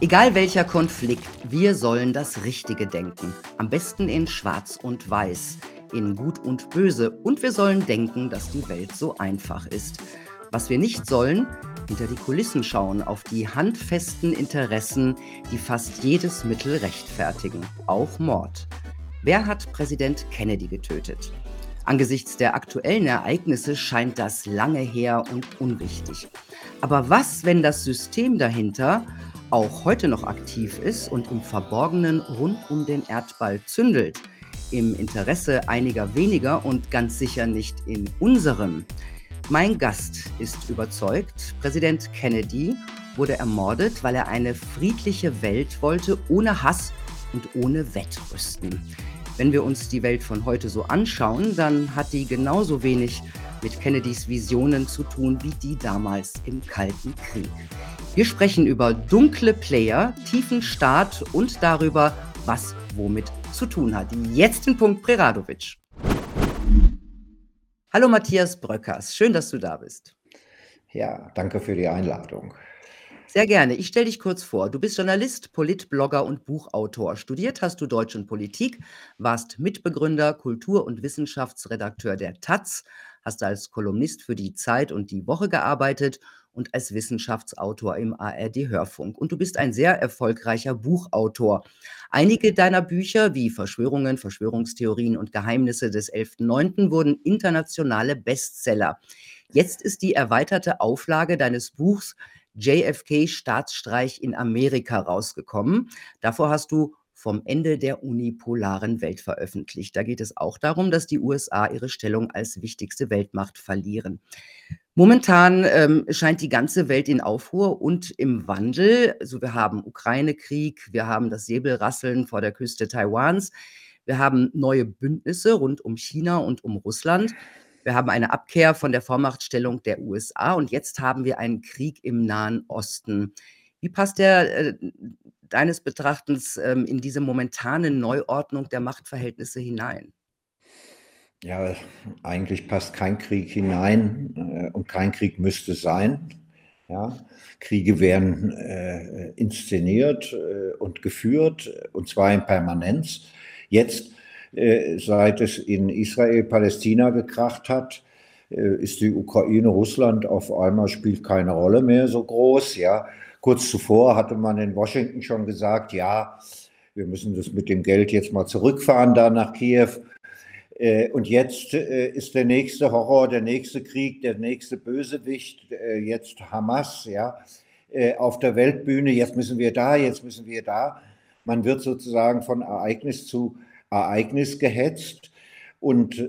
Egal welcher Konflikt, wir sollen das Richtige denken. Am besten in Schwarz und Weiß, in Gut und Böse. Und wir sollen denken, dass die Welt so einfach ist. Was wir nicht sollen, hinter die Kulissen schauen, auf die handfesten Interessen, die fast jedes Mittel rechtfertigen, auch Mord. Wer hat Präsident Kennedy getötet? Angesichts der aktuellen Ereignisse scheint das lange her und unwichtig. Aber was, wenn das System dahinter auch heute noch aktiv ist und im Verborgenen rund um den Erdball zündelt? Im Interesse einiger weniger und ganz sicher nicht in unserem. Mein Gast ist überzeugt, Präsident Kennedy wurde ermordet, weil er eine friedliche Welt wollte, ohne Hass und ohne Wettrüsten. Wenn wir uns die Welt von heute so anschauen, dann hat die genauso wenig mit Kennedys Visionen zu tun wie die damals im Kalten Krieg. Wir sprechen über dunkle Player, tiefen Staat und darüber, was womit zu tun hat. Jetzt den Punkt Preradovic. Hallo Matthias Bröckers, schön, dass du da bist. Ja, danke für die Einladung. Sehr gerne. Ich stelle dich kurz vor. Du bist Journalist, Politblogger und Buchautor. Studiert hast du Deutsch und Politik, warst Mitbegründer, Kultur- und Wissenschaftsredakteur der Taz, hast als Kolumnist für die Zeit und die Woche gearbeitet und als Wissenschaftsautor im ARD-Hörfunk. Und du bist ein sehr erfolgreicher Buchautor. Einige deiner Bücher wie Verschwörungen, Verschwörungstheorien und Geheimnisse des 11.9. wurden internationale Bestseller. Jetzt ist die erweiterte Auflage deines Buchs JFK Staatsstreich in Amerika rausgekommen. Davor hast du vom Ende der unipolaren Welt veröffentlicht. Da geht es auch darum, dass die USA ihre Stellung als wichtigste Weltmacht verlieren. Momentan ähm, scheint die ganze Welt in Aufruhr und im Wandel. Also wir haben Ukraine-Krieg, wir haben das Säbelrasseln vor der Küste Taiwans, wir haben neue Bündnisse rund um China und um Russland. Wir haben eine Abkehr von der Vormachtstellung der USA und jetzt haben wir einen Krieg im Nahen Osten. Wie passt der äh, deines Betrachtens ähm, in diese momentane Neuordnung der Machtverhältnisse hinein? Ja, eigentlich passt kein Krieg hinein äh, und kein Krieg müsste sein. Ja, Kriege werden äh, inszeniert äh, und geführt, und zwar in Permanenz. Jetzt, äh, seit es in Israel-Palästina gekracht hat, äh, ist die Ukraine, Russland auf einmal spielt keine Rolle mehr so groß. Ja, Kurz zuvor hatte man in Washington schon gesagt, ja, wir müssen das mit dem Geld jetzt mal zurückfahren da nach Kiew. Äh, und jetzt äh, ist der nächste Horror, der nächste Krieg, der nächste Bösewicht, äh, jetzt Hamas, ja, auf der Weltbühne. Jetzt müssen wir da, jetzt müssen wir da. Man wird sozusagen von Ereignis zu Ereignis gehetzt. Und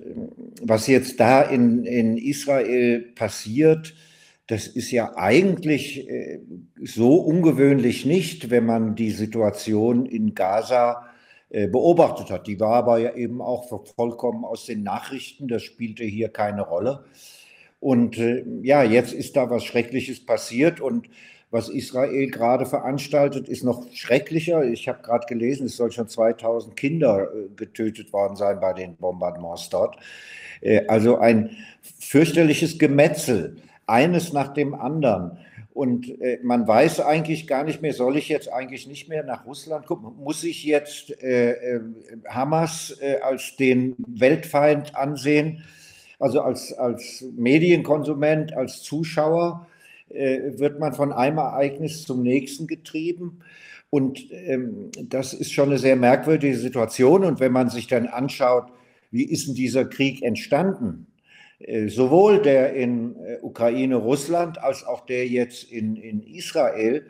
was jetzt da in, in Israel passiert, das ist ja eigentlich äh, so ungewöhnlich nicht, wenn man die Situation in Gaza äh, beobachtet hat. Die war aber ja eben auch vollkommen aus den Nachrichten, das spielte hier keine Rolle. Und äh, ja, jetzt ist da was Schreckliches passiert und was Israel gerade veranstaltet, ist noch schrecklicher. Ich habe gerade gelesen, es soll schon 2000 Kinder getötet worden sein bei den Bombardements dort. Also ein fürchterliches Gemetzel eines nach dem anderen. Und äh, man weiß eigentlich gar nicht mehr, soll ich jetzt eigentlich nicht mehr nach Russland gucken? Muss ich jetzt äh, äh, Hamas äh, als den Weltfeind ansehen? Also als, als Medienkonsument, als Zuschauer äh, wird man von einem Ereignis zum nächsten getrieben. Und ähm, das ist schon eine sehr merkwürdige Situation. Und wenn man sich dann anschaut, wie ist denn dieser Krieg entstanden? Äh, sowohl der in äh, Ukraine, Russland als auch der jetzt in, in Israel,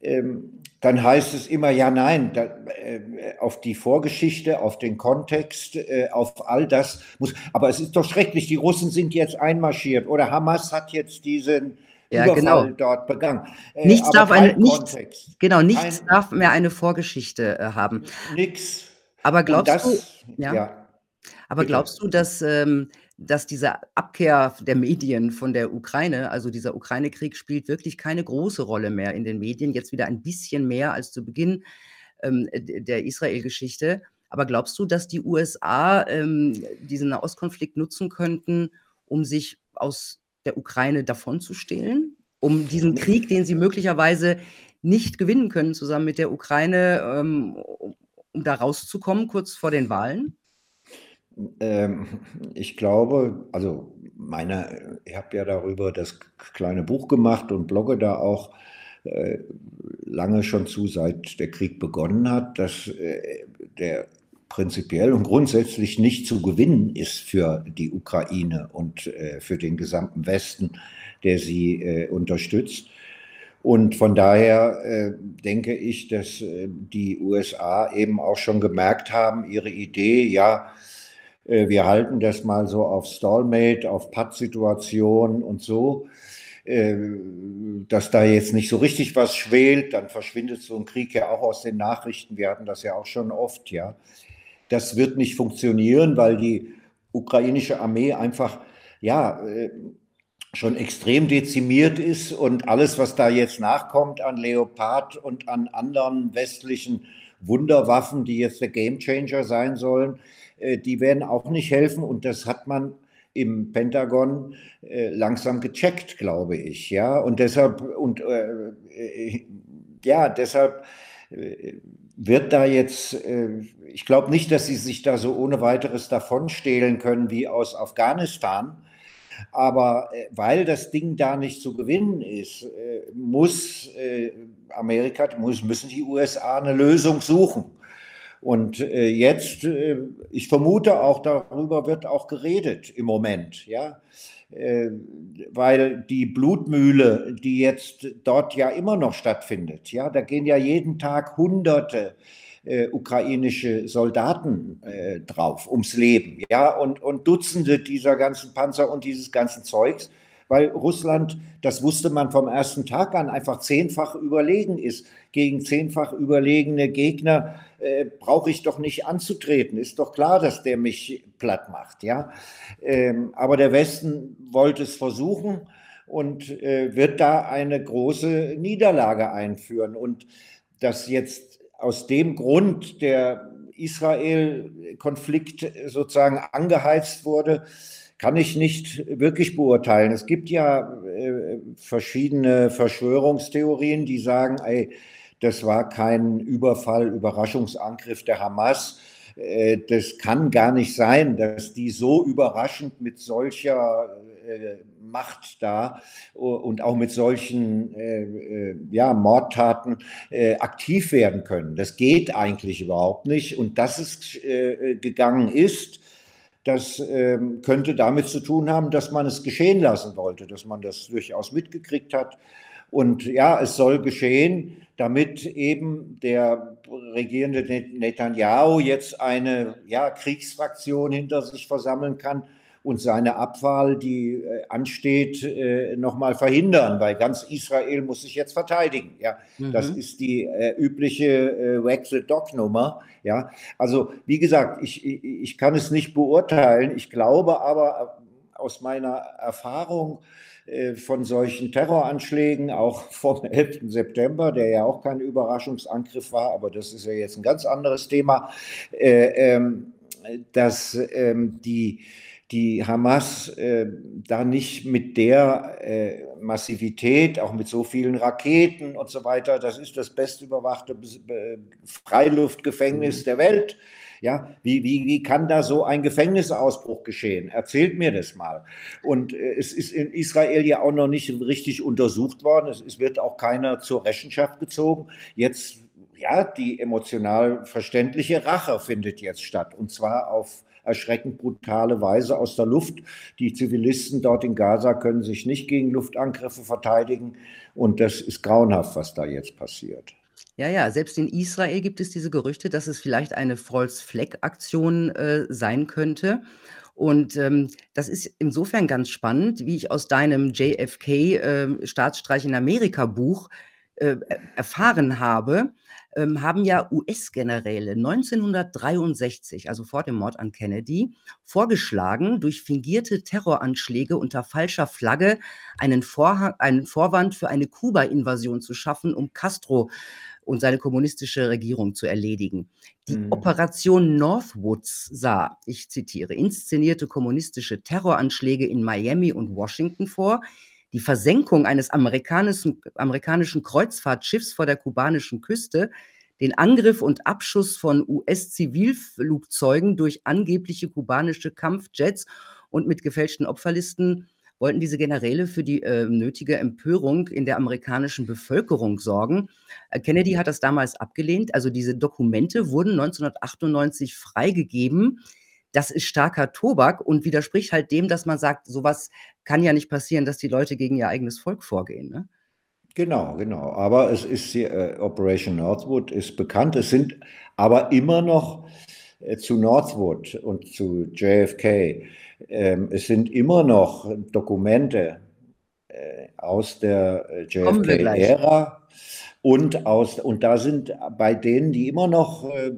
ähm, dann heißt es immer, ja, nein, da, äh, auf die Vorgeschichte, auf den Kontext, auf all das muss. Aber es ist doch schrecklich, die Russen sind jetzt einmarschiert oder Hamas hat jetzt diesen ja, Überfall genau. dort begangen. Nichts darf eine, nichts, genau, nichts ein, darf mehr eine Vorgeschichte haben. Nix. Aber glaubst das, du, ja, ja aber glaubst du, dass ähm, dass diese Abkehr der Medien von der Ukraine, also dieser Ukraine-Krieg spielt wirklich keine große Rolle mehr in den Medien, jetzt wieder ein bisschen mehr als zu Beginn ähm, der Israel-Geschichte. Aber glaubst du, dass die USA ähm, diesen Nahostkonflikt nutzen könnten, um sich aus der Ukraine davonzustehlen? Um diesen Krieg, den sie möglicherweise nicht gewinnen können zusammen mit der Ukraine, ähm, um da rauszukommen kurz vor den Wahlen? Ähm, ich glaube, also meine, ich habe ja darüber das kleine Buch gemacht und blogge da auch äh, lange schon zu, seit der Krieg begonnen hat, dass äh, der prinzipiell und grundsätzlich nicht zu gewinnen ist für die Ukraine und äh, für den gesamten Westen, der sie unterstützt. Und von daher denke ich, dass die USA eben auch schon gemerkt haben, ihre Idee, ja, wir halten das mal so auf Stallmate, auf Pattsituation und so, äh, dass da jetzt nicht so richtig was schwelt, dann verschwindet so ein Krieg ja auch aus den Nachrichten. Wir hatten das ja auch schon oft, ja. Das wird nicht funktionieren, weil die ukrainische Armee einfach, ja, äh, schon extrem dezimiert ist und alles, was da jetzt nachkommt an Leopard und an anderen westlichen Wunderwaffen, die jetzt der Gamechanger sein sollen, äh, die werden auch nicht helfen und das hat man im Pentagon äh, langsam gecheckt, glaube ich, ja und deshalb und äh, äh ja deshalb äh, wird da jetzt, äh, ich glaube nicht, dass sie sich da so ohne weiteres davonstehlen können wie aus Afghanistan. Aber weil das Ding da nicht zu gewinnen ist, muss Amerika, muss, müssen die USA eine Lösung suchen. Und äh, jetzt, äh, ich vermute auch, darüber wird auch geredet im Moment, ja, äh, weil die Blutmühle, die jetzt dort ja immer noch stattfindet, ja, da gehen ja jeden Tag Hunderte äh, ukrainische Soldaten äh, drauf ums Leben, ja, und, und Dutzende dieser ganzen Panzer und dieses ganzen Zeugs weil Russland, das wusste man vom ersten Tag an, einfach zehnfach überlegen ist. Gegen zehnfach überlegene Gegner äh, brauche ich doch nicht anzutreten. Ist doch klar, dass der mich platt macht. Ja? Ähm, aber der Westen wollte es versuchen und äh, wird da eine große Niederlage einführen. Und dass jetzt aus dem Grund der Israel-Konflikt sozusagen angeheizt wurde, kann ich nicht wirklich beurteilen. Es gibt ja äh, verschiedene Verschwörungstheorien, die sagen, ey, das war kein Überfall, Überraschungsangriff der Hamas. Äh, das kann gar nicht sein, dass die so überraschend mit solcher äh, Macht da und auch mit solchen äh, äh ja, Mordtaten äh, aktiv werden können. Das geht eigentlich überhaupt nicht. Und dass es äh, gegangen ist, das ähm, könnte damit zu tun haben, dass man es geschehen lassen wollte, dass man das durchaus mitgekriegt hat. Und ja, es soll geschehen, damit eben der regierende Netanyahu jetzt eine ja, Kriegsfraktion hinter sich versammeln kann und seine Abwahl, die äh, ansteht, äh, nochmal verhindern, weil ganz Israel muss sich jetzt verteidigen. Ja, mhm. das ist die äh, übliche äh, Wag the Dog Nummer. Ja, also wie gesagt, ich, ich, ich kann es nicht beurteilen. Ich glaube aber äh, aus meiner Erfahrung äh, von solchen Terroranschlägen, auch vom 11. September, der ja auch kein Überraschungsangriff war, aber das ist ja jetzt ein ganz anderes Thema, äh, ähm, dass ähm, die die Hamas äh, da nicht mit der äh, Massivität, auch mit so vielen Raketen und so weiter, das ist das bestüberwachte Freiluftgefängnis mhm. der Welt. Ja, wie, wie, wie kann da so ein Gefängnisausbruch geschehen? Erzählt mir das mal. Und äh, es ist in Israel ja auch noch nicht richtig untersucht worden. Es, es wird auch keiner zur Rechenschaft gezogen. Jetzt, ja, die emotional verständliche Rache findet jetzt statt. Und zwar auf erschreckend brutale Weise aus der Luft. Die Zivilisten dort in Gaza können sich nicht gegen Luftangriffe verteidigen. Und das ist grauenhaft, was da jetzt passiert. Ja, ja, selbst in Israel gibt es diese Gerüchte, dass es vielleicht eine False-Flag-Aktion äh, sein könnte. Und ähm, das ist insofern ganz spannend, wie ich aus deinem JFK äh, in Amerika Buch äh, erfahren habe, ähm, haben ja US-Generäle 1963, also vor dem Mord an Kennedy, vorgeschlagen, durch fingierte Terroranschläge unter falscher Flagge einen, Vorhang, einen Vorwand für eine Kuba-Invasion zu schaffen, um Castro und seine kommunistische Regierung zu erledigen. Die mhm. Operation Northwoods sah, ich zitiere, inszenierte kommunistische Terroranschläge in Miami und Washington vor, Die Versenkung eines amerikanischen, amerikanischen Kreuzfahrtschiffs vor der kubanischen Küste, den Angriff und Abschuss von US-Zivilflugzeugen durch angebliche kubanische Kampfjets und mit gefälschten Opferlisten wollten diese Generäle für die äh, nötige Empörung in der amerikanischen Bevölkerung sorgen. Äh, Kennedy hat das damals abgelehnt. Also diese Dokumente wurden 1998 freigegeben. Das ist starker Tobak und widerspricht halt dem, dass man sagt, sowas kann ja nicht passieren, dass die Leute gegen ihr eigenes Volk vorgehen. Ne? Genau, genau. Aber es ist äh, Operation Northwood ist bekannt. Es sind aber immer noch äh, zu Northwood und zu JFK ähm, es sind immer noch Dokumente äh, aus der äh, JFK-Ära und aus und da sind bei denen, die immer noch äh,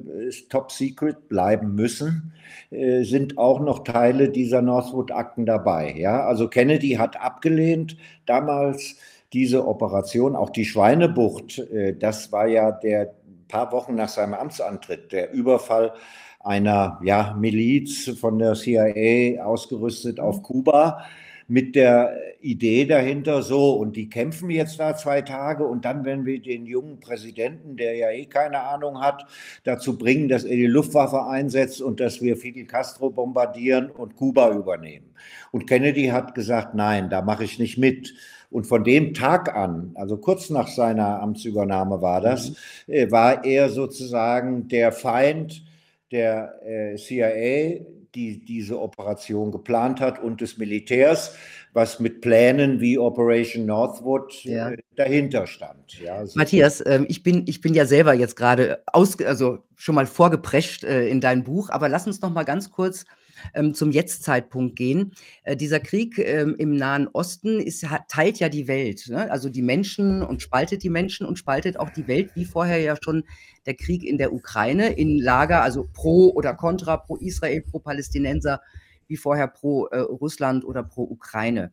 Top Secret bleiben müssen, äh, sind auch noch Teile dieser Northwood-Akten dabei. Ja, also Kennedy hat abgelehnt damals diese Operation, auch die Schweinebucht. Äh, das war ja der paar Wochen nach seinem Amtsantritt der Überfall einer ja, Miliz von der CIA ausgerüstet auf. Kuba mit der Idee dahinter so, und die kämpfen jetzt da zwei Tage und dann werden wir den jungen Präsidenten, der ja eh keine Ahnung hat, dazu bringen, dass er die Luftwaffe einsetzt und dass wir Fidel Castro bombardieren und Kuba übernehmen. Und Kennedy hat gesagt, nein, da mache ich nicht mit. Und von dem Tag an, also kurz nach seiner Amtsübernahme war das, mhm. Äh, war er sozusagen der Feind der äh, CIA, die diese Operation geplant hat, und des Militärs, was mit Plänen wie Operation Northwood äh, ja. dahinter stand. Ja, so Matthias, äh, ich, bin, ich bin ja selber jetzt gerade also schon mal vorgeprescht äh, in dein Buch, aber lass uns noch mal ganz kurz ähm, zum Jetztzeitpunkt gehen. Äh, dieser Krieg ähm, im Nahen Osten ist, hat, teilt ja die Welt, ne? also die Menschen und spaltet die Menschen und spaltet auch die Welt, wie vorher ja schon der Krieg in der Ukraine in Lager, also pro oder contra, pro Israel, pro Palästinenser, wie vorher pro äh, Russland oder pro Ukraine.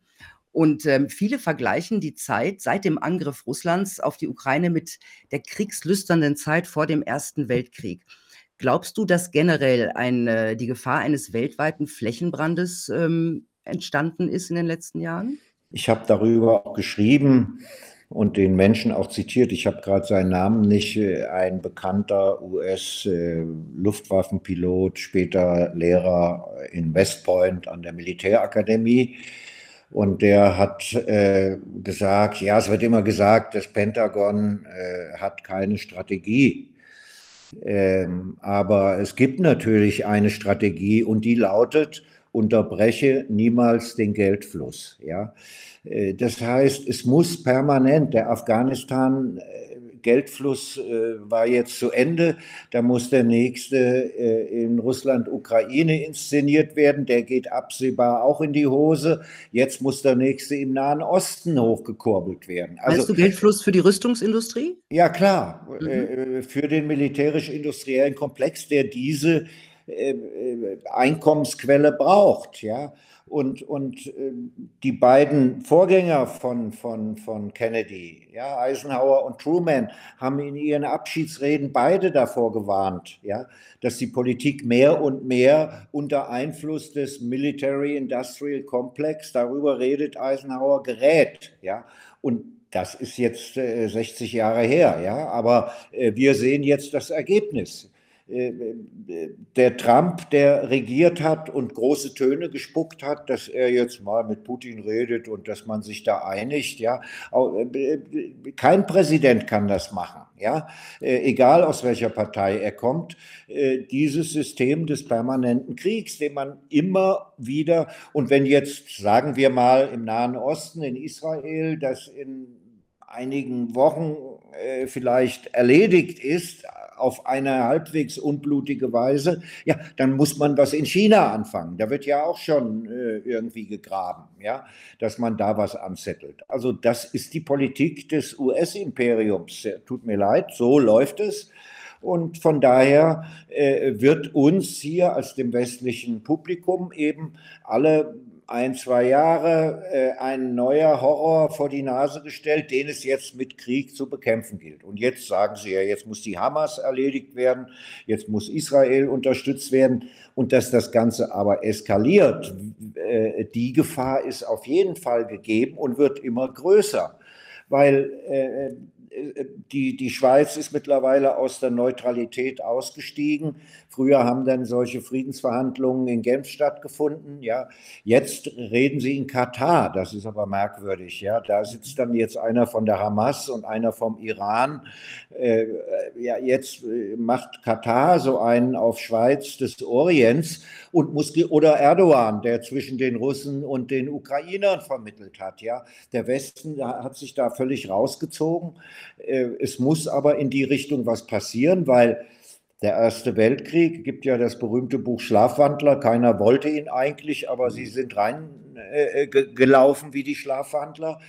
Und ähm, viele vergleichen die Zeit seit dem Angriff Russlands auf die Ukraine mit der kriegslüsternden Zeit vor dem Ersten Weltkrieg. Glaubst du, dass generell ein, äh, die Gefahr eines weltweiten Flächenbrandes ähm, entstanden ist in den letzten Jahren? Ich habe darüber auch geschrieben und den Menschen auch zitiert. Ich habe gerade seinen Namen nicht. Äh, ein bekannter US-Luftwaffenpilot, äh, später Lehrer in West Point an der Militärakademie. Und der hat äh, gesagt, ja, es wird immer gesagt, das Pentagon äh, hat keine Strategie. Ähm, aber es gibt natürlich eine Strategie und die lautet, unterbreche niemals den Geldfluss. Ja? Äh, das heißt, es muss permanent, der Afghanistan äh, Geldfluss äh, war jetzt zu Ende. Da muss der nächste äh, in Russland, Ukraine inszeniert werden. Der geht absehbar auch in die Hose. Jetzt muss der nächste im Nahen Osten hochgekurbelt werden. Also, Meinst du Geldfluss für die Rüstungsindustrie? Ja, klar. Mhm. Äh, für den militärisch-industriellen Komplex, der diese äh, äh, Einkommensquelle braucht. Ja. Und, und äh, die beiden Vorgänger von, von, von Kennedy, ja, Eisenhower und Truman, haben in ihren Abschiedsreden beide davor gewarnt, ja, dass die Politik mehr und mehr unter Einfluss des Military-Industrial Complex, darüber redet Eisenhower, gerät. Ja. Und das ist jetzt äh, 60 Jahre her, ja, aber äh, wir sehen jetzt das Ergebnis. Äh, der Trump, der regiert hat und große Töne gespuckt hat, dass er jetzt mal mit Putin redet und dass man sich da einigt, ja. Äh, kein Präsident kann das machen, ja. Äh, egal aus welcher Partei er kommt, dieses System des permanenten Kriegs, den man immer wieder, und wenn jetzt, sagen wir mal, im Nahen Osten, in Israel, das in einigen Wochen vielleicht erledigt ist, auf eine halbwegs unblutige Weise, ja, dann muss man was in China anfangen. Da wird ja auch schon äh, irgendwie gegraben, ja, dass man da was anzettelt. Also das ist die Politik des US-Imperiums. Tut mir leid, so läuft es. Und von daher äh, wird uns hier als dem westlichen Publikum eben alle ein, zwei Jahre äh, ein neuer Horror vor die Nase gestellt, den es jetzt mit Krieg zu bekämpfen gilt. Und jetzt sagen sie ja, jetzt muss die Hamas erledigt werden, jetzt muss Israel unterstützt werden. Und dass das Ganze aber eskaliert, äh, die Gefahr ist auf jeden Fall gegeben und wird immer größer. Weil äh, die, die Schweiz ist mittlerweile aus der Neutralität ausgestiegen. Früher haben dann solche Friedensverhandlungen in Genf stattgefunden. Ja, jetzt reden sie in Katar. Das ist aber merkwürdig. Ja, da sitzt dann jetzt einer von der Hamas und einer vom Iran. Äh, ja, jetzt äh, macht Katar so einen auf Schweiz des Orients und muss oder Erdogan, der zwischen den Russen und den Ukrainern vermittelt hat. Ja, der Westen hat sich da völlig rausgezogen. Äh, es muss aber in die Richtung was passieren, weil der Erste Weltkrieg gibt ja das berühmte Buch Schlafwandler. Keiner wollte ihn eigentlich, aber sie sind reingelaufen äh, wie die Schlafwandler.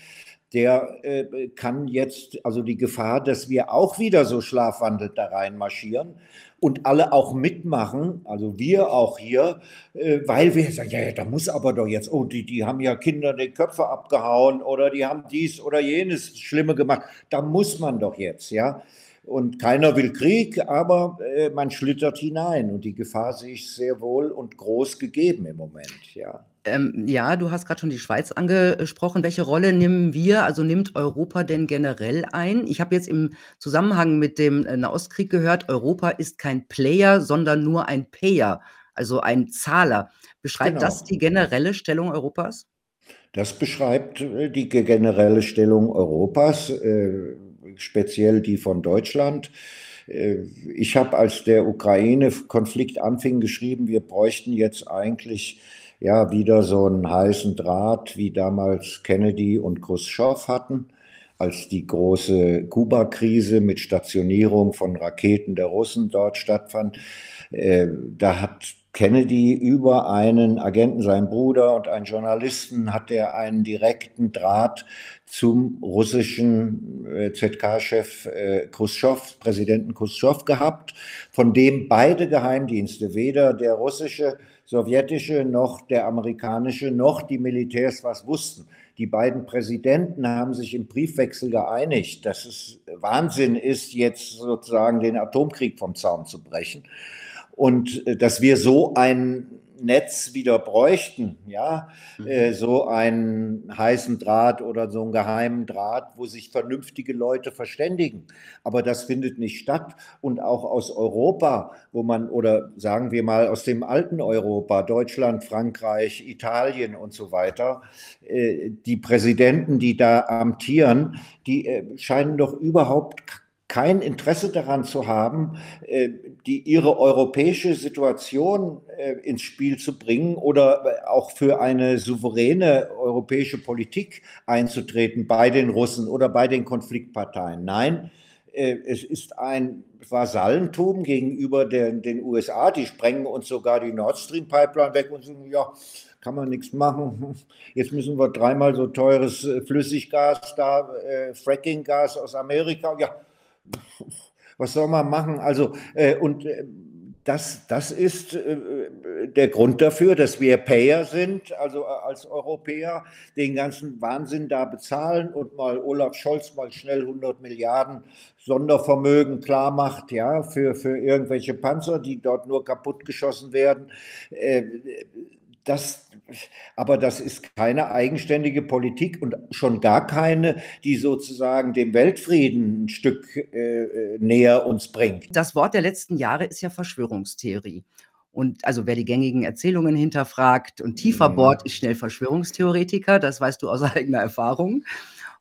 Der äh, kann jetzt, also die Gefahr, dass wir auch wieder so schlafwandelt da reinmarschieren und alle auch mitmachen, also wir auch hier, äh, weil wir sagen, ja, ja, da muss aber doch jetzt, oh, die, die haben ja Kinder die Köpfe abgehauen oder die haben dies oder jenes Schlimme gemacht. Da muss man doch jetzt, ja und keiner will Krieg, aber äh, man schlittert hinein und die Gefahr sehe ich sehr wohl und groß gegeben im Moment, ja. Ähm, ja, du hast gerade schon die Schweiz angesprochen. Welche Rolle nehmen wir, also nimmt Europa denn generell ein? Ich habe jetzt im Zusammenhang mit dem äh, Nahostkrieg gehört, Europa ist kein Player, sondern nur ein Payer, also ein Zahler. Beschreibt genau. das die generelle Stellung Europas? Das beschreibt äh, die generelle Stellung Europas. Äh, speziell die von Deutschland. Äh, ich habe, als der Ukraine-Konflikt anfing, geschrieben, wir bräuchten jetzt eigentlich ja wieder so einen heißen Draht, wie damals Kennedy und Khrushchev hatten, als die große Kuba-Krise mit Stationierung von Raketen der Russen dort stattfand. Äh, da hat Kennedy über einen Agenten, seinen Bruder und einen Journalisten, hat er einen direkten Draht zum russischen äh, ZK-Chef äh, Khrushchev, Präsidenten Khrushchev gehabt, von dem beide Geheimdienste, weder der russische, sowjetische noch der amerikanische noch die Militärs was wussten. Die beiden Präsidenten haben sich im Briefwechsel geeinigt, dass es Wahnsinn ist, jetzt sozusagen den Atomkrieg vom Zaun zu brechen und äh, dass wir so ein Netz wieder bräuchten, ja, mhm. äh, so einen heißen Draht oder so einen geheimen Draht, wo sich vernünftige Leute verständigen. Aber das findet nicht statt. Und auch aus Europa, wo man, oder sagen wir mal aus dem alten Europa, Deutschland, Frankreich, Italien und so weiter, äh, die Präsidenten, die da amtieren, die scheinen doch überhaupt kein Interesse daran zu haben, äh, die ihre europäische Situation äh, ins Spiel zu bringen oder auch für eine souveräne europäische Politik einzutreten bei den Russen oder bei den Konfliktparteien. Nein, äh, es ist ein Vasallentum gegenüber den, den USA. Die sprengen uns sogar die Nord Stream Pipeline weg und sagen, ja, kann man nichts machen. Jetzt müssen wir dreimal so teures Flüssiggas da, äh, Frackinggas aus Amerika. Ja, was soll man machen? Also, äh, und äh, das, das ist äh, der Grund dafür, dass wir Payer sind, also äh, als Europäer den ganzen Wahnsinn da bezahlen und mal Olaf Scholz mal schnell 100 Milliarden Sondervermögen klar macht, ja, für, für irgendwelche Panzer, die dort nur kaputtgeschossen werden. Äh, das, aber das ist keine eigenständige Politik und schon gar keine, die sozusagen dem Weltfrieden ein Stück äh, näher uns bringt. Das Wort der letzten Jahre ist ja Verschwörungstheorie. Und also wer die gängigen Erzählungen hinterfragt und tiefer mhm. bohrt, ist schnell Verschwörungstheoretiker. Das weißt du aus eigener Erfahrung.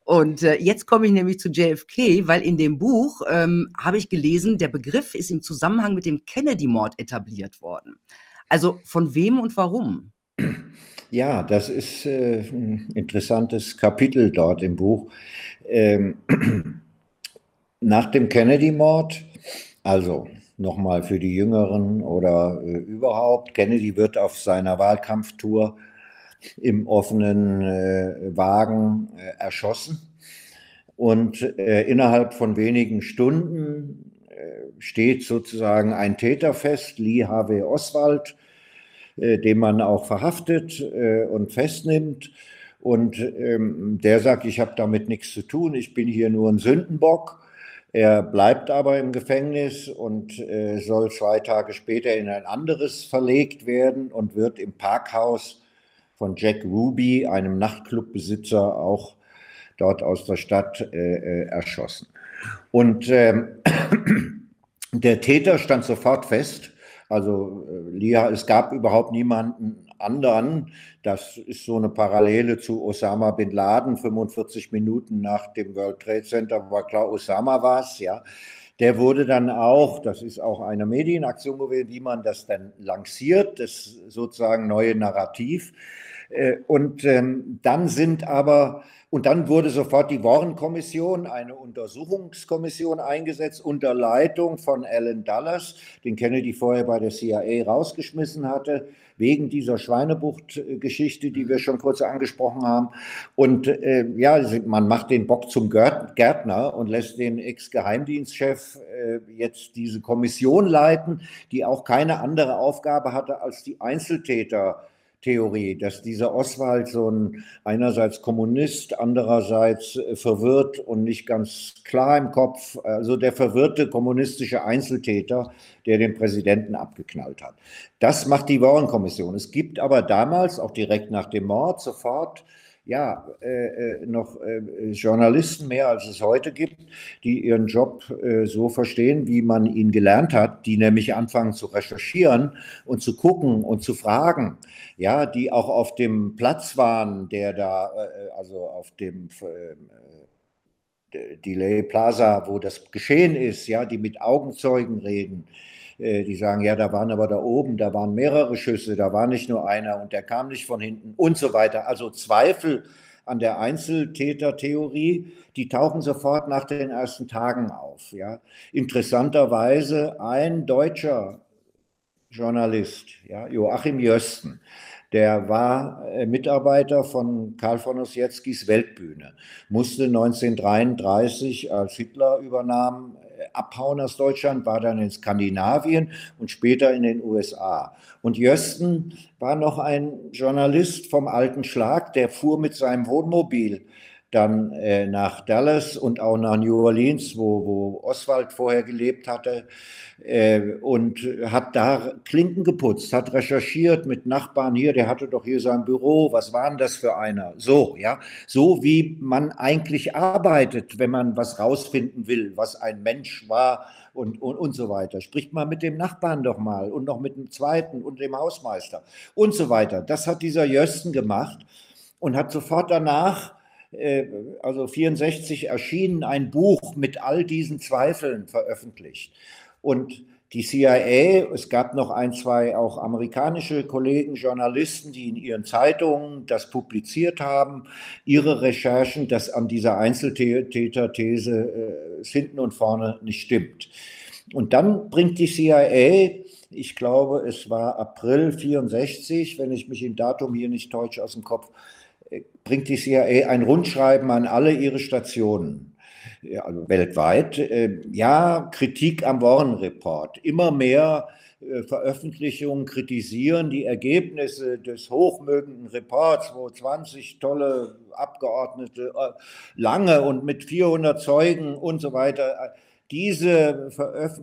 Und äh, jetzt komme ich nämlich zu JFK, weil in dem Buch ähm, habe ich gelesen, der Begriff ist im Zusammenhang mit dem Kennedy-Mord etabliert worden. Also von wem und warum? Ja, das ist äh, ein interessantes Kapitel dort im Buch. Ähm, nach dem Kennedy-Mord, also nochmal für die Jüngeren oder äh, überhaupt, Kennedy wird auf seiner Wahlkampftour im offenen äh, Wagen äh, erschossen. Und äh, innerhalb von wenigen Stunden äh, steht sozusagen ein Täter fest, Lee Harvey Oswald, den man auch verhaftet äh, und festnimmt. Und ähm, der sagt, ich habe damit nichts zu tun, ich bin hier nur ein Sündenbock. Er bleibt aber im Gefängnis und äh, soll zwei Tage später in ein anderes verlegt werden und wird im Parkhaus von Jack Ruby, einem Nachtclubbesitzer, auch dort aus der Stadt äh, äh erschossen. Und ähm, der Täter stand sofort fest. Also äh, Lia, es gab überhaupt niemanden anderen. Das ist so eine Parallele zu Osama bin Laden. 45 Minuten nach dem World Trade Center war klar, Osama war es, ja. Der wurde dann auch, das ist auch eine Medienaktion gewesen, wie man das dann lanciert, das sozusagen neue Narrativ. Äh, und ähm, dann sind aber und dann wurde sofort die Warren-Kommission, eine Untersuchungskommission eingesetzt unter Leitung von Alan Dulles, den Kennedy vorher bei der CIA rausgeschmissen hatte, wegen dieser Schweinebucht-Geschichte, die wir schon kurz angesprochen haben. Und äh, ja, man macht den Bock zum Gärtner und lässt den Ex-Geheimdienstchef äh, jetzt diese Kommission leiten, die auch keine andere Aufgabe hatte, als die Einzeltäter Theorie, dass dieser Oswald so ein einerseits Kommunist, andererseits äh, verwirrt und nicht ganz klar im Kopf, also der verwirrte kommunistische Einzeltäter, der den Präsidenten abgeknallt hat. Das macht die Warren-Kommission. Es gibt aber damals, auch direkt nach dem Mord, sofort ja, äh, äh, noch äh, Journalisten mehr, als es heute gibt, die ihren Job äh, so verstehen, wie man ihn gelernt hat, die nämlich anfangen zu recherchieren und zu gucken und zu fragen, ja, die auch auf dem Platz waren, der da, äh, also auf dem äh, Delay Plaza, wo das geschehen ist, ja, die mit Augenzeugen reden, äh, die sagen, ja, da waren aber da oben, da waren mehrere Schüsse, da war nicht nur einer und der kam nicht von hinten und so weiter. Also Zweifel an der Einzeltätertheorie, die tauchen sofort nach den ersten Tagen auf. Ja. Interessanterweise ein deutscher Journalist, ja, Joachim Jösten, der war äh, Mitarbeiter von Karl von Ossietzkis Weltbühne, musste 1933, als Hitler übernahm, abhauen aus Deutschland, war dann in Skandinavien und später in den USA. Und Jösten war noch ein Journalist vom alten Schlag, der fuhr mit seinem Wohnmobil dann äh, nach Dallas und auch nach New Orleans, wo, wo Oswald vorher gelebt hatte, äh, und hat da Klinken geputzt, hat recherchiert mit Nachbarn hier, der hatte doch hier sein Büro, was war denn das für einer? So, ja, so wie man eigentlich arbeitet, wenn man was rausfinden will, was ein Mensch war und, und, und so weiter. Spricht mal mit dem Nachbarn doch mal und noch mit dem zweiten und dem Hausmeister und so weiter. Das hat dieser Jösten gemacht und hat sofort danach also 64 erschienen ein Buch mit all diesen Zweifeln veröffentlicht. Und die CIA, es gab noch ein, zwei auch amerikanische Kollegen, Journalisten, die in ihren Zeitungen das publiziert haben, ihre Recherchen, dass an dieser Einzeltäter-These äh, hinten und vorne nicht stimmt. Und dann bringt die CIA, ich glaube, es war April 64, wenn ich mich im Datum hier nicht täusche aus dem Kopf, bringt die CIA ein Rundschreiben an alle ihre Stationen, also weltweit. Äh, ja, Kritik am Warren Report. Immer mehr äh, Veröffentlichungen kritisieren die Ergebnisse des hochmögenden Reports, wo 20 tolle Abgeordnete äh, lange und mit 400 Zeugen und so weiter diese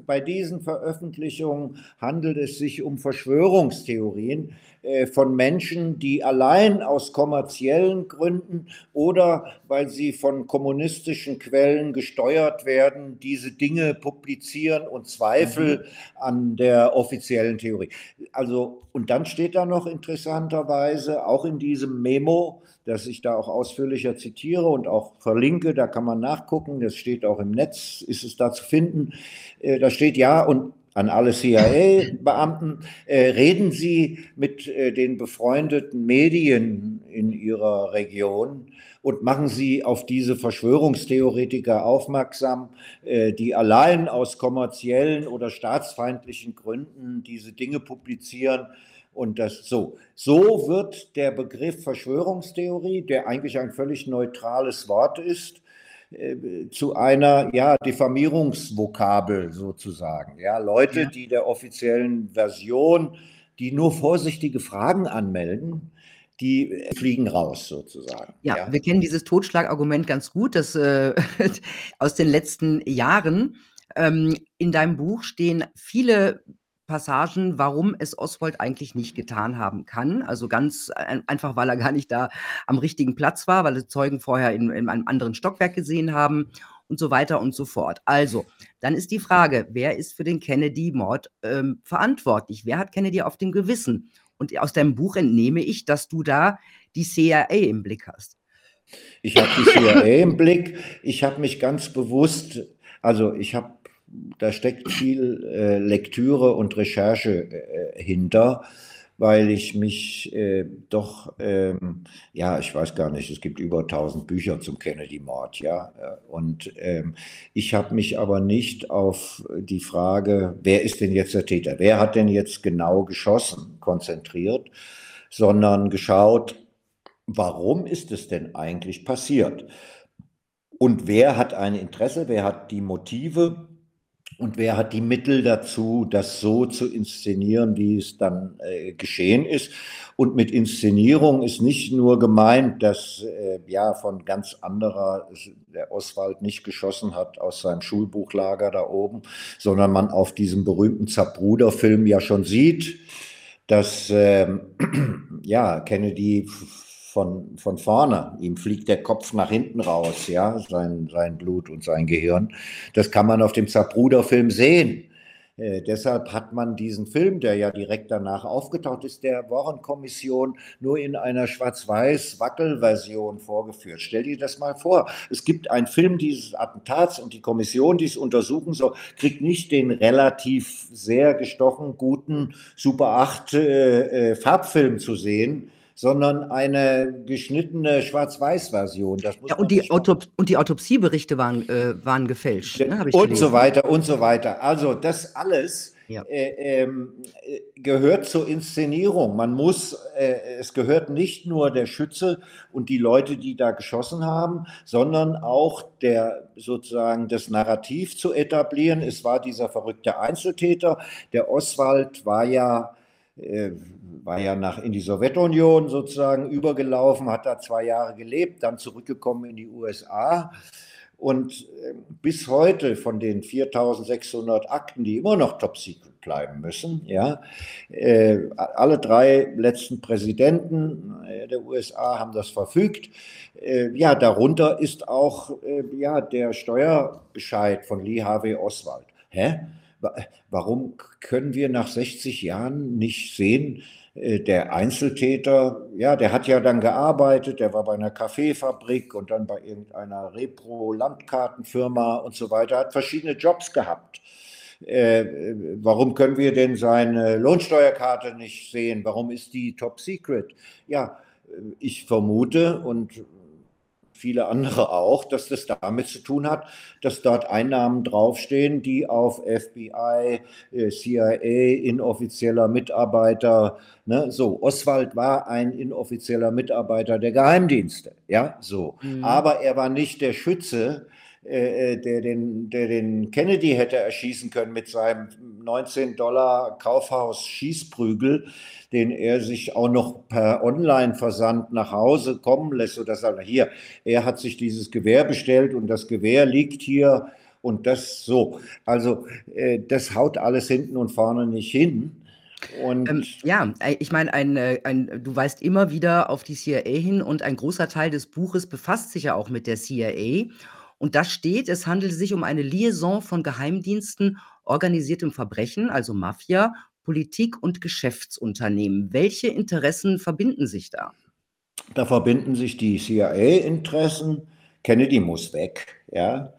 bei diesen Veröffentlichungen handelt es sich um Verschwörungstheorien von Menschen, die allein aus kommerziellen Gründen oder weil sie von kommunistischen Quellen gesteuert werden, diese Dinge publizieren und Zweifel mhm. an der offiziellen Theorie. Also, und dann steht da noch interessanterweise auch in diesem Memo, das ich da auch ausführlicher zitiere und auch verlinke, da kann man nachgucken, das steht auch im Netz, ist es da zu finden. Äh, da steht ja, und an alle CIA-Beamten, äh, reden Sie mit äh, den befreundeten Medien in Ihrer Region und machen Sie auf diese Verschwörungstheoretiker aufmerksam, äh, die allein aus kommerziellen oder staatsfeindlichen Gründen diese Dinge publizieren und das so. So wird der Begriff Verschwörungstheorie, der eigentlich ein völlig neutrales Wort ist, äh, zu einer ja, Diffamierungsvokabel sozusagen. Ja, Leute, ja. die der offiziellen Version die nur vorsichtige Fragen anmelden, die fliegen raus sozusagen. Ja, ja. wir kennen dieses Totschlagargument ganz gut, das äh, aus den letzten Jahren. Ähm, in deinem Buch stehen viele Passagen, warum es Oswald eigentlich nicht getan haben kann. Also ganz einfach, weil er gar nicht da am richtigen Platz war, weil die Zeugen vorher in, in einem anderen Stockwerk gesehen haben und so weiter und so fort. Also, dann ist die Frage, wer ist für den Kennedy-Mord ähm, verantwortlich? Wer hat Kennedy auf dem Gewissen? Und aus deinem Buch entnehme ich, dass du da die CIA im Blick hast. Ich habe die CIA im Blick. Ich habe mich ganz bewusst, also ich habe da steckt viel äh, Lektüre und Recherche äh, hinter, weil ich mich äh, doch, ähm, ja, ich weiß gar nicht, es gibt über 1000 Bücher zum Kennedy-Mord, ja, äh, und ähm, ich habe mich aber nicht auf die Frage, wer ist denn jetzt der Täter, wer hat denn jetzt genau geschossen, konzentriert, sondern geschaut, warum ist es denn eigentlich passiert? Und wer hat ein Interesse, wer hat die Motive? Und wer hat die Mittel dazu, das so zu inszenieren, wie es dann äh, geschehen ist? Und mit Inszenierung ist nicht nur gemeint, dass äh, ja von ganz anderer der Oswald nicht geschossen hat aus seinem Schulbuchlager da oben, sondern man auf diesem berühmten Zapruder-Film ja schon sieht, dass äh, ja Kennedy von, von vorne. Ihm fliegt der Kopf nach hinten raus, ja, sein, sein Blut und sein Gehirn. Das kann man auf dem Zapruder-Film sehen. Äh, deshalb hat man diesen Film, der ja direkt danach aufgetaucht ist, der Warren-Kommission nur in einer Schwarz-Weiß-Wackel-Version vorgeführt. Stell dir das mal vor. Es gibt einen Film dieses Attentats und die Kommission, die es untersuchen soll, kriegt nicht den relativ sehr gestochen guten Super 8 äh, äh, Farbfilm zu sehen, sondern eine geschnittene Schwarz-Weiß-Version. Ja, und, die Autop und die Autopsieberichte waren, äh, waren gefälscht. Ne, und gelesen. so weiter und so weiter. Also das alles ja. äh, ähm, äh, gehört zur Inszenierung. Man muss, äh, es gehört nicht nur der Schütze und die Leute, die da geschossen haben, sondern auch der sozusagen das Narrativ zu etablieren. Es war dieser verrückte Einzeltäter. Der Oswald war ja äh, war ja nach, in die Sowjetunion sozusagen übergelaufen, hat da zwei Jahre gelebt, dann zurückgekommen in die USA. Und äh, bis heute von den 4600 Akten, die immer noch top secret bleiben müssen, ja, äh, alle drei letzten Präsidenten der USA haben das verfügt. ja, darunter ist auch ja, der Steuerbescheid von Lee Harvey Oswald. Hä? Warum können wir nach 60 Jahren nicht sehen, äh, der Einzeltäter, ja, der hat ja dann gearbeitet, der war bei einer Kaffeefabrik und dann bei irgendeiner Repro-Landkartenfirma und so weiter, hat verschiedene Jobs gehabt. Äh, warum können wir denn seine Lohnsteuerkarte nicht sehen? Warum ist die top secret? Ja, ich vermute und viele andere auch, dass das damit zu tun hat, dass dort Einnahmen draufstehen, die auf FBI, äh, CIA, inoffizieller Mitarbeiter, ne, so, Oswald war ein inoffizieller Mitarbeiter der Geheimdienste, ja, so. Mhm. Aber er war nicht der Schütze, äh, äh, der den, der den Kennedy hätte erschießen können mit seinem 19 Dollar Kaufhaus Schießprügel, den er sich auch noch per Online-Versand nach Hause kommen lässt oder sagt, hier, er hat sich dieses Gewehr bestellt und das Gewehr liegt hier und das so. Also äh, das haut alles hinten und vorne nicht hin. Und ähm, ja, ich meine, ein, ein, du weist immer wieder auf die CIA hin und ein großer Teil des Buches befasst sich ja auch mit der CIA. Und da steht, es handelt sich um eine Liaison von Geheimdiensten, organisiertem Verbrechen, also Mafia, Politik und Geschäftsunternehmen. Welche Interessen verbinden sich da? Da verbinden sich die CIA-Interessen. Kennedy muss weg, ja.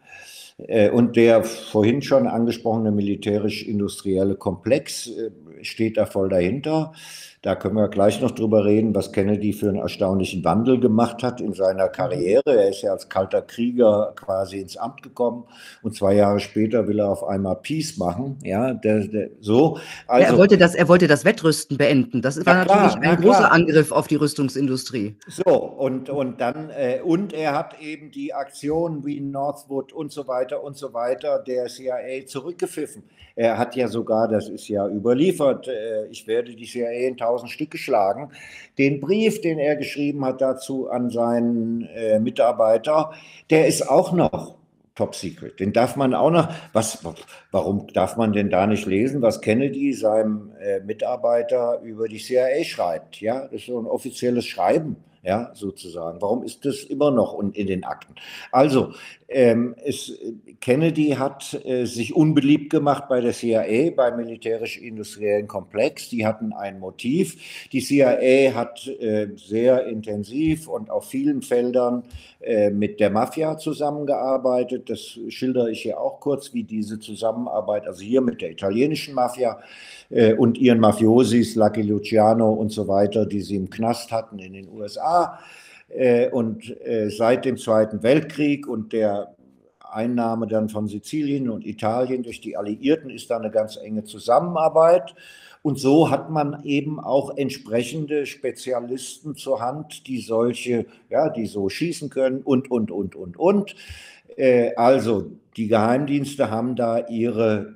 Äh, und der vorhin schon angesprochene militärisch-industrielle Komplex äh, steht da voll dahinter. Da können wir gleich noch drüber reden, was Kennedy für einen erstaunlichen Wandel gemacht hat in seiner. Karriere. Er ist ja als kalter Krieger quasi ins Amt gekommen und zwei Jahre später will er auf einmal Peace machen. Ja, der, der, so. Also, er, wollte das, er wollte das Wettrüsten beenden. Das war klar, natürlich ein großer Angriff auf die Rüstungsindustrie. So, und, und dann, äh, und er hat eben die Aktionen wie Northwood und so weiter und so weiter der CIA zurückgepfiffen. Er hat ja sogar, das ist ja überliefert, äh, ich werde die CIA in tausend Stücke schlagen. Den Brief, den er geschrieben hat dazu an seinen äh, Mitarbeiter, der ist auch noch Top Secret. Den darf man auch noch, was, warum darf man denn da nicht lesen, was Kennedy seinem äh, Mitarbeiter über die CIA schreibt? Ja, das ist so ein offizielles Schreiben ja, sozusagen. Warum ist das immer noch in den Akten? Also, ähm, es, Kennedy hat äh, sich unbeliebt gemacht bei der CIA, beim militärisch-industriellen Komplex. Die hatten ein Motiv. Die CIA hat äh, sehr intensiv und auf vielen Feldern äh, mit der Mafia zusammengearbeitet. Das schildere ich hier auch kurz, wie diese Zusammenarbeit, also hier mit der italienischen Mafia äh, und ihren Mafiosis, Lucky Luciano und so weiter, die sie im Knast hatten in den USA. Äh, und äh, seit dem Zweiten Weltkrieg und der Einnahme dann von Sizilien und Italien durch die Alliierten ist da eine ganz enge Zusammenarbeit. Und so hat man eben auch entsprechende Spezialisten zur Hand, die solche, ja, die so schießen können und, und, und, und, und. Also die Geheimdienste haben da ihre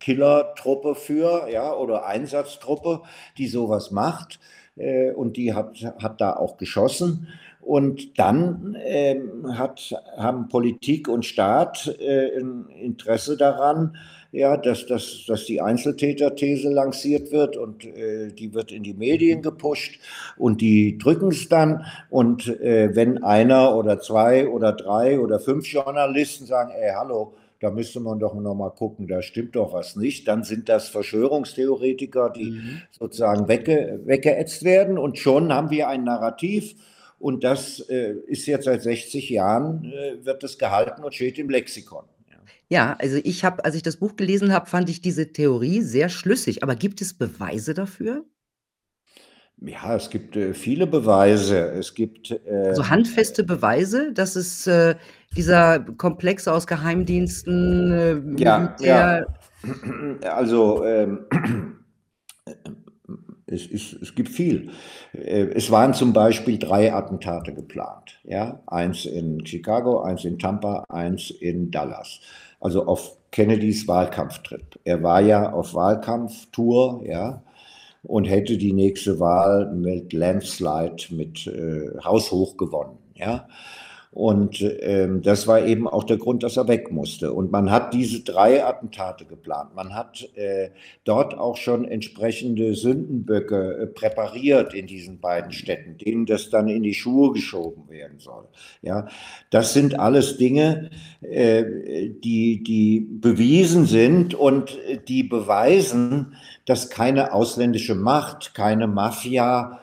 Killertruppe für, ja, oder Einsatztruppe, die sowas macht. Äh, und die hat, hat da auch geschossen. Und dann äh, hat, haben Politik und Staat äh, ein Interesse daran, ja, dass, dass, dass die Einzeltäterthese lanciert wird und äh, die wird in die Medien gepusht und die drücken es dann. Und äh, wenn einer oder zwei oder drei oder fünf Journalisten sagen, ey, hallo, da müsste man doch noch mal gucken, da stimmt doch was nicht. Dann sind das Verschwörungstheoretiker, die mhm. sozusagen wegge weggeätzt werden. Und schon haben wir ein Narrativ. Und das äh, ist jetzt seit 60 Jahren, äh, wird es gehalten und steht im Lexikon. Ja, also ich habe, als ich das Buch gelesen habe, fand ich diese Theorie sehr schlüssig. Aber gibt es Beweise dafür? Ja, es gibt äh, viele Beweise. Es gibt. Äh, also handfeste Beweise, dass es äh, dieser Komplex aus Geheimdiensten, äh, ja, ja. Also, ähm, es, ist, es gibt viel. Äh, es waren zum Beispiel drei Attentate geplant. Ja? Eins in Chicago, eins in Tampa, eins in Dallas. Also auf Kennedys Wahlkampftrip. Er war ja auf Wahlkampftour, ja und hätte die nächste Wahl mit Landslide, mit äh, haushoch gewonnen. Ja? Und ähm, das war eben auch der Grund, dass er weg musste. Und man hat diese drei Attentate geplant. Man hat äh, dort auch schon entsprechende Sündenböcke äh, präpariert in diesen beiden Städten, denen das dann in die Schuhe geschoben werden soll. Ja, das sind alles Dinge, äh, die, die bewiesen sind und die beweisen, dass keine ausländische Macht, keine Mafia,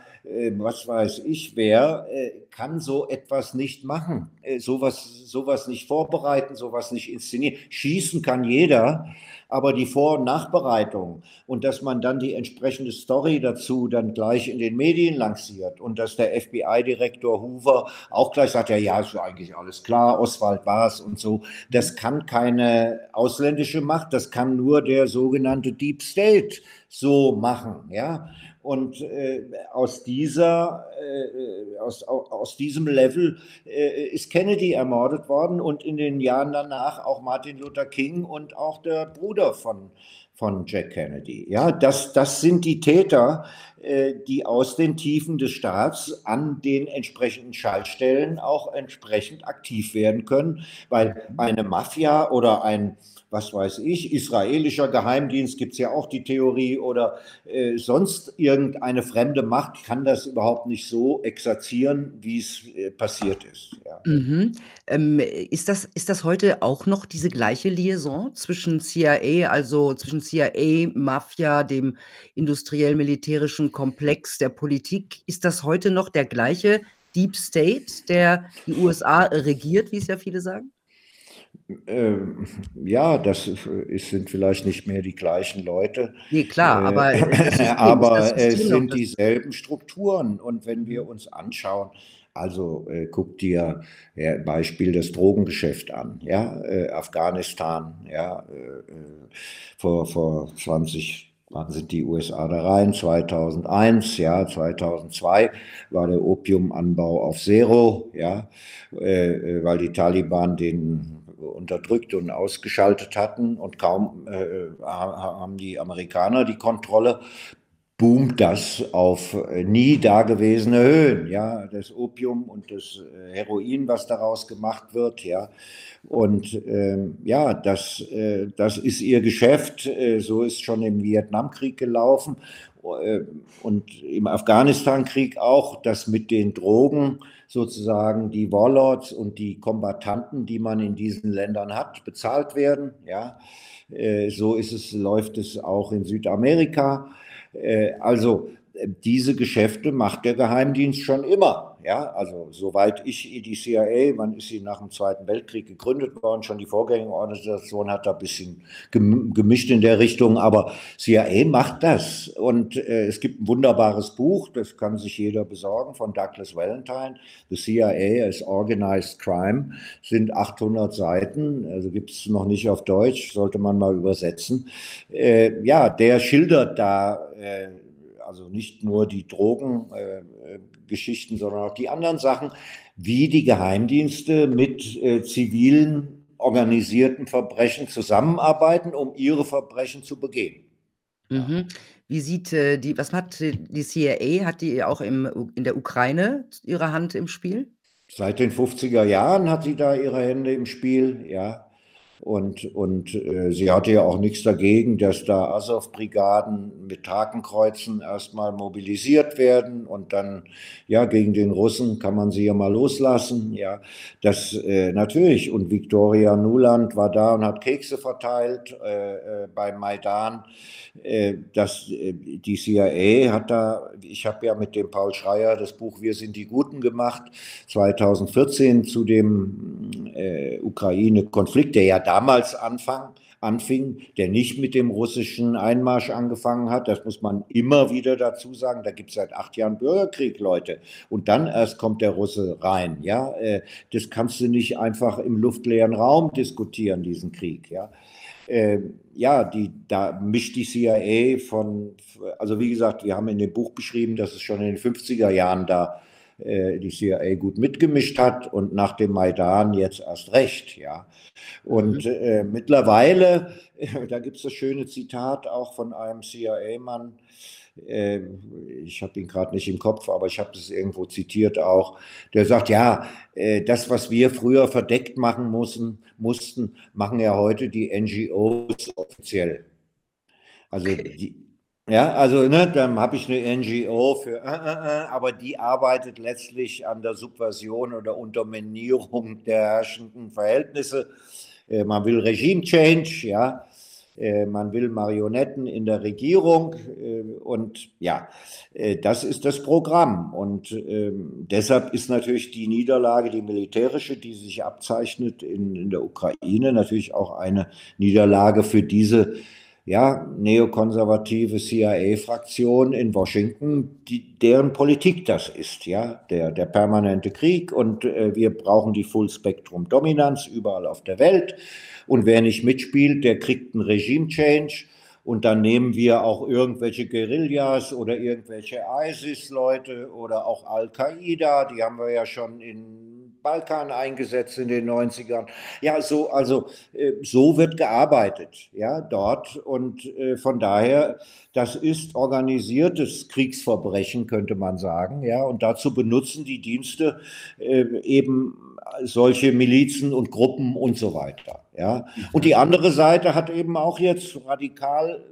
was weiß ich wer, äh, kann so etwas nicht machen, äh, sowas, sowas nicht vorbereiten, sowas nicht inszenieren. Schießen kann jeder, aber die Vor- und Nachbereitung und dass man dann die entsprechende Story dazu dann gleich in den Medien lanciert und dass der FBI-Direktor Hoover auch gleich sagt, ja, ja, ist eigentlich alles klar, Oswald war es und so. Das kann keine ausländische Macht, das kann nur der sogenannte Deep State so machen, ja. Und äh, aus, dieser, äh, aus, aus diesem Level äh, ist Kennedy ermordet worden und in den Jahren danach auch Martin Luther King und auch der Bruder von, von Jack Kennedy. Ja, das, das sind die Täter, äh, die aus den Tiefen des Staats an den entsprechenden Schaltstellen auch entsprechend aktiv werden können, weil eine Mafia oder ein was weiß ich, israelischer Geheimdienst gibt es ja auch die Theorie oder äh, sonst irgendeine fremde Macht kann das überhaupt nicht so exerzieren, wie es äh, passiert ist. Ja. Mhm. Ähm, ist, das, ist das heute auch noch diese gleiche Liaison zwischen CIA, also zwischen CIA, Mafia, dem industriell-militärischen Komplex der Politik? Ist das heute noch der gleiche Deep State, der die USA regiert, wie es ja viele sagen? Ähm, ja, das ist, sind vielleicht nicht mehr die gleichen Leute. Nee, klar, aber, äh, aber es sind dieselben Strukturen. Und wenn wir mhm. uns anschauen, also äh, guck dir ja, Beispiel das Drogengeschäft an, ja, äh, Afghanistan, ja, äh, äh vor, vor 20, wann sind die USA da rein? 2001, ja, 2002 war der Opiumanbau auf Zero, ja, äh, weil die Taliban den unterdrückt und ausgeschaltet hatten und kaum äh, haben die Amerikaner die Kontrolle, boomt das auf äh, nie dagewesene Höhen, ja, das Opium und das äh, Heroin, was daraus gemacht wird, ja, und ähm, ja, das, äh, das ist ihr Geschäft, äh, so ist schon im Vietnamkrieg gelaufen und im Afghanistankrieg auch, dass mit den Drogen sozusagen die Warlords und die Kombattanten, die man in diesen Ländern hat, bezahlt werden, ja, äh, so ist es, läuft es auch in Südamerika. Äh, also diese Geschäfte macht der Geheimdienst schon immer. Ja, also soweit ich die CIA, man ist sie nach dem Zweiten Weltkrieg gegründet worden, schon die Vorgängerorganisation hat da ein bisschen gemischt in der Richtung, aber CIA macht das. Und äh, es gibt ein wunderbares Buch, das kann sich jeder besorgen, von Douglas Valentine, The CIA as Organized Crime, sind 800 Seiten, also gibt es noch nicht auf Deutsch, sollte man mal übersetzen. Äh, ja, der schildert da äh, also nicht nur die Drogengeschichten, äh, sondern auch die anderen Sachen, wie die Geheimdienste mit äh, zivilen organisierten Verbrechen zusammenarbeiten, um ihre Verbrechen zu begehen. Mhm. Wie sieht äh, die, was hat die CIA, hat die auch im, in der Ukraine ihre Hand im Spiel? Seit den 50er Jahren hat sie da ihre Hände im Spiel, ja. Und, und äh, sie hatte ja auch nichts dagegen, dass da Azov-Brigaden mit Hakenkreuzen erstmal mobilisiert werden und dann, ja, gegen den Russen kann man sie ja mal loslassen. Ja, das äh, natürlich. Und Viktoria Nuland war da und hat Kekse verteilt äh, äh beim Maidan. Äh, das, äh, die CIA hat da, ich habe ja mit dem Paul Schreier das Buch Wir sind die Guten gemacht, 2014 zu dem Ukraine-Konflikt, der ja damals anfang, anfing, der nicht mit dem russischen Einmarsch angefangen hat. Das muss man immer wieder dazu sagen. Da gibt es seit acht Jahren Bürgerkrieg, Leute. Und dann erst kommt der Russe rein. Ja, äh, das kannst du nicht einfach im luftleeren Raum diskutieren, diesen Krieg. Ja. Äh, ja, die, da mischt die CIA von, also wie gesagt, wir haben in dem Buch beschrieben, dass es schon in den 50er Jahren da äh, die CIA gut mitgemischt hat und nach dem Maidan jetzt erst recht, ja. Und mhm. äh, mittlerweile, äh, da gibt es das schöne Zitat auch von einem CIA-Mann, äh, ich habe ihn gerade nicht im Kopf, aber ich habe es irgendwo zitiert auch, der sagt, ja, äh, das, was wir früher verdeckt machen mussten, mussten, machen ja heute die NGOs offiziell. Also die, ja, also ne, dann habe ich eine NGO für, äh, äh, äh, aber die arbeitet letztlich an der Subversion oder Unterminierung der herrschenden Verhältnisse. Äh, man will Regime-Change, ja, äh, man will Marionetten in der Regierung äh, und ja, das ist das Programm. Und ähm, deshalb ist natürlich die Niederlage, die militärische, die sich abzeichnet in, in der Ukraine, natürlich auch eine Niederlage für diese ja, neokonservative CIA-Fraktion in Washington, die, deren Politik das ist, ja, der, der permanente Krieg und äh, wir brauchen die Full-Spektrum-Dominanz überall auf der Welt. Und wer nicht mitspielt, der kriegt einen Regime-Change. Und dann nehmen wir auch irgendwelche Guerillas oder irgendwelche ISIS-Leute oder auch Al-Qaida, die haben wir ja schon in Balkan eingesetzt in den 90ern. Ja, so, also äh, so wird gearbeitet, ja, dort. Und äh, von daher, das ist organisiertes Kriegsverbrechen, könnte man sagen, ja. Und dazu benutzen die Dienste äh, eben solche Milizen und Gruppen und so weiter, ja. Und die andere Seite hat eben auch jetzt radikal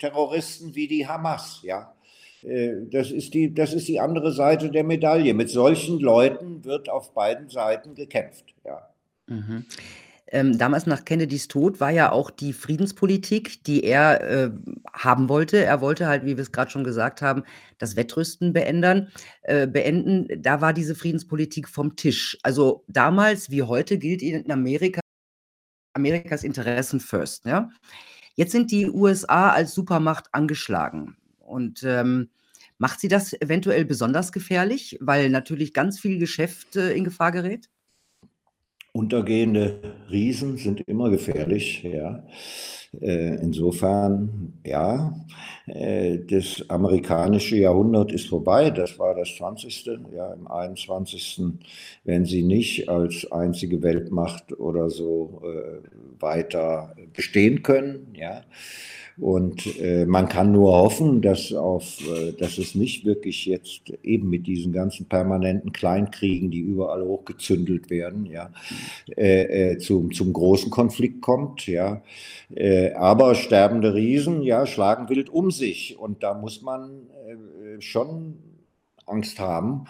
Terroristen wie die Hamas, ja. Äh, das ist, die, das ist die andere Seite der Medaille. Mit solchen Leuten wird auf beiden Seiten gekämpft. Ja. Mhm. Ähm, damals nach Kennedys Tod war ja auch die Friedenspolitik, die er äh, haben wollte. Er wollte halt, wie wir es gerade schon gesagt haben, das Wettrüsten beenden, äh, beenden. Da war diese Friedenspolitik vom Tisch. Also damals wie heute gilt in Amerika Amerikas Interessen first. Ja? Jetzt sind die USA als Supermacht angeschlagen. Und ähm, macht sie das eventuell besonders gefährlich, weil natürlich ganz viel Geschäft äh, in Gefahr gerät? Untergehende Riesen sind immer gefährlich, ja. Äh, insofern, ja, äh, das amerikanische Jahrhundert ist vorbei. Das war das 20. Ja, im 21. wenn sie nicht als einzige Weltmacht oder so äh, weiter bestehen können. Ja. Und man kann nur hoffen, dass, auf, dass es nicht wirklich jetzt eben mit diesen ganzen permanenten Kleinkriegen, die überall hochgezündelt werden, ja, zum, zum großen Konflikt kommt. Ja. Äh, aber sterbende Riesen ja, schlagen wild um sich. Und da muss man äh, schon Angst haben,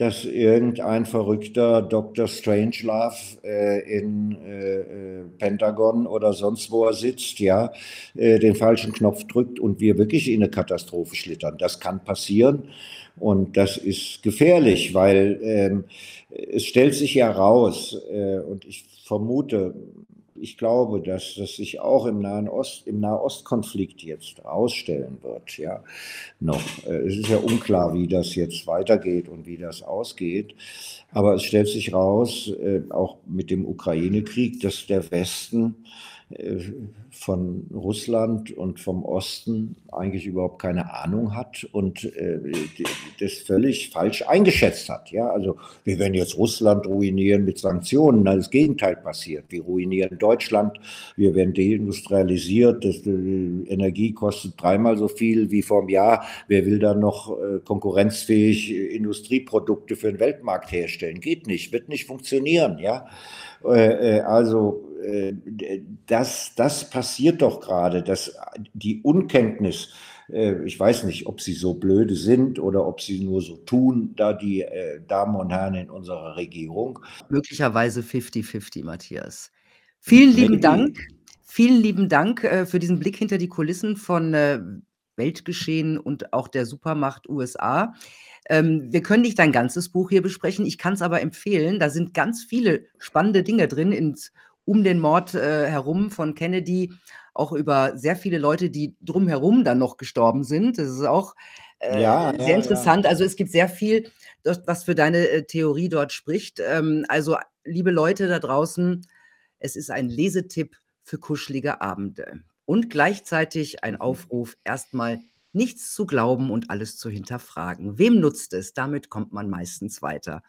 dass irgendein verrückter Dr. Strangelove äh, in äh, Pentagon oder sonst wo er sitzt, ja, äh, den falschen Knopf drückt und wir wirklich in eine Katastrophe schlittern. Das kann passieren und das ist gefährlich, weil ähm, es stellt sich ja raus äh, und ich vermute, ich glaube, dass das sich auch im Nahen Ost, im Nahostkonflikt jetzt ausstellen wird. Ja, noch. Äh, es ist ja unklar, wie das jetzt weitergeht und wie das ausgeht. Aber es stellt sich raus, äh, auch mit dem Ukraine-Krieg, dass der Westen von Russland und vom Osten eigentlich überhaupt keine Ahnung hat und äh, das völlig falsch eingeschätzt hat. Ja, also wir werden jetzt Russland ruinieren mit Sanktionen. Das Gegenteil passiert. Wir ruinieren Deutschland. Wir werden deindustrialisiert. Das, die Energie kostet dreimal so viel wie vor einem Jahr. Wer will dann noch äh, konkurrenzfähig Industrieprodukte für den Weltmarkt herstellen? Geht nicht, wird nicht funktionieren. Ja, also das, das passiert doch gerade, dass die Unkenntnis, äh, ich weiß nicht, ob sie so blöde sind oder ob sie nur so tun, da die äh, Damen und Herren in unserer Regierung. Möglicherweise 50-50, Matthias. Vielen lieben Dank. Vielen lieben Dank äh, für diesen Blick hinter die Kulissen von Weltgeschehen und auch der Supermacht USA. Ähm, wir können nicht dein ganzes Buch hier besprechen. Ich kann es aber empfehlen. Da sind ganz viele spannende Dinge drin ins um den Mord äh, herum von Kennedy, auch über sehr viele Leute, die drumherum dann noch gestorben sind. Das ist auch äh, ja, sehr ja, interessant. Ja. Also es gibt sehr viel, was für deine äh, Theorie dort spricht. Ähm, also liebe Leute da draußen, es ist ein Lesetipp für kuschelige Abende und gleichzeitig ein mhm. Aufruf, erstmal nichts zu glauben und alles zu hinterfragen. Wem nutzt es? Damit kommt man meistens weiter.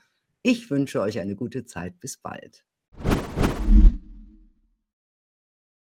Ich wünsche euch eine gute Zeit. Bis bald.